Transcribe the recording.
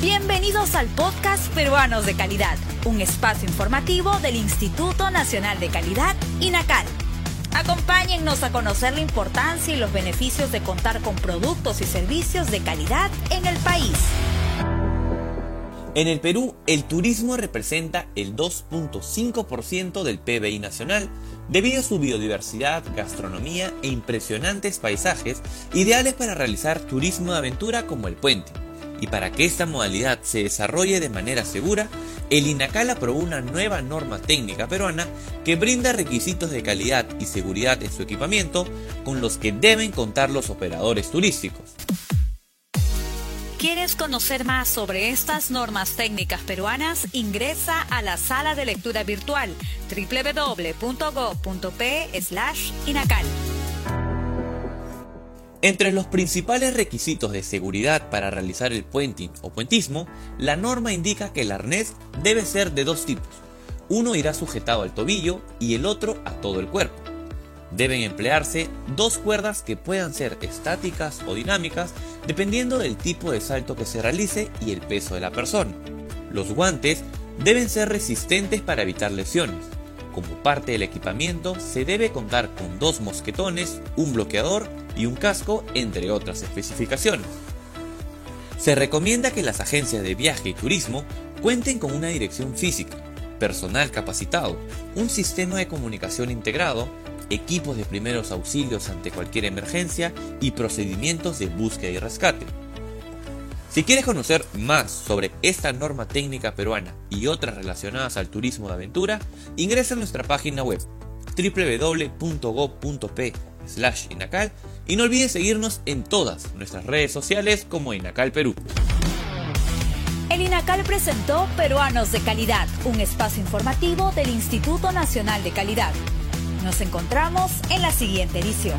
Bienvenidos al podcast Peruanos de Calidad, un espacio informativo del Instituto Nacional de Calidad, INACAL. Acompáñennos a conocer la importancia y los beneficios de contar con productos y servicios de calidad en el país. En el Perú, el turismo representa el 2.5% del PBI nacional debido a su biodiversidad, gastronomía e impresionantes paisajes ideales para realizar turismo de aventura como el puente. Y para que esta modalidad se desarrolle de manera segura, el INACAL aprobó una nueva norma técnica peruana que brinda requisitos de calidad y seguridad en su equipamiento con los que deben contar los operadores turísticos. ¿Quieres conocer más sobre estas normas técnicas peruanas? Ingresa a la sala de lectura virtual www.go.p/inacal. Entre los principales requisitos de seguridad para realizar el puenting o puentismo, la norma indica que el arnés debe ser de dos tipos. Uno irá sujetado al tobillo y el otro a todo el cuerpo. Deben emplearse dos cuerdas que puedan ser estáticas o dinámicas dependiendo del tipo de salto que se realice y el peso de la persona. Los guantes deben ser resistentes para evitar lesiones. Como parte del equipamiento se debe contar con dos mosquetones, un bloqueador y un casco, entre otras especificaciones. Se recomienda que las agencias de viaje y turismo cuenten con una dirección física, personal capacitado, un sistema de comunicación integrado, equipos de primeros auxilios ante cualquier emergencia y procedimientos de búsqueda y rescate. Si quieres conocer más sobre esta norma técnica peruana y otras relacionadas al turismo de aventura, ingresa a nuestra página web www.go.p inacal y no olvides seguirnos en todas nuestras redes sociales como Inacal Perú. El INACAL presentó Peruanos de Calidad, un espacio informativo del Instituto Nacional de Calidad. Nos encontramos en la siguiente edición.